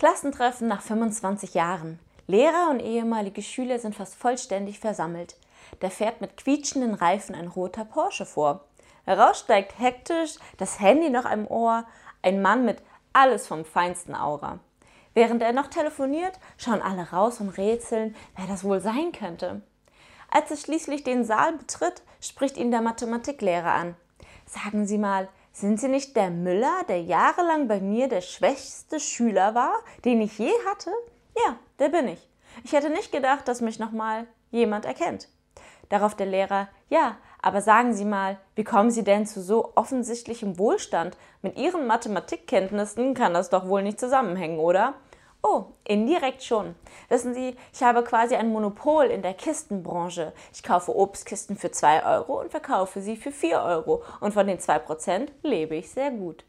Klassentreffen nach 25 Jahren. Lehrer und ehemalige Schüler sind fast vollständig versammelt. Da fährt mit quietschenden Reifen ein roter Porsche vor. Heraus steigt hektisch, das Handy noch am Ohr, ein Mann mit alles vom feinsten Aura. Während er noch telefoniert, schauen alle raus und rätseln, wer das wohl sein könnte. Als er schließlich den Saal betritt, spricht ihn der Mathematiklehrer an. Sagen Sie mal, sind Sie nicht der Müller, der jahrelang bei mir der schwächste Schüler war, den ich je hatte? Ja, der bin ich. Ich hätte nicht gedacht, dass mich nochmal jemand erkennt. Darauf der Lehrer, ja, aber sagen Sie mal, wie kommen Sie denn zu so offensichtlichem Wohlstand? Mit Ihren Mathematikkenntnissen kann das doch wohl nicht zusammenhängen, oder? Oh, indirekt schon. Wissen Sie, ich habe quasi ein Monopol in der Kistenbranche. Ich kaufe Obstkisten für 2 Euro und verkaufe sie für 4 Euro. Und von den 2% lebe ich sehr gut.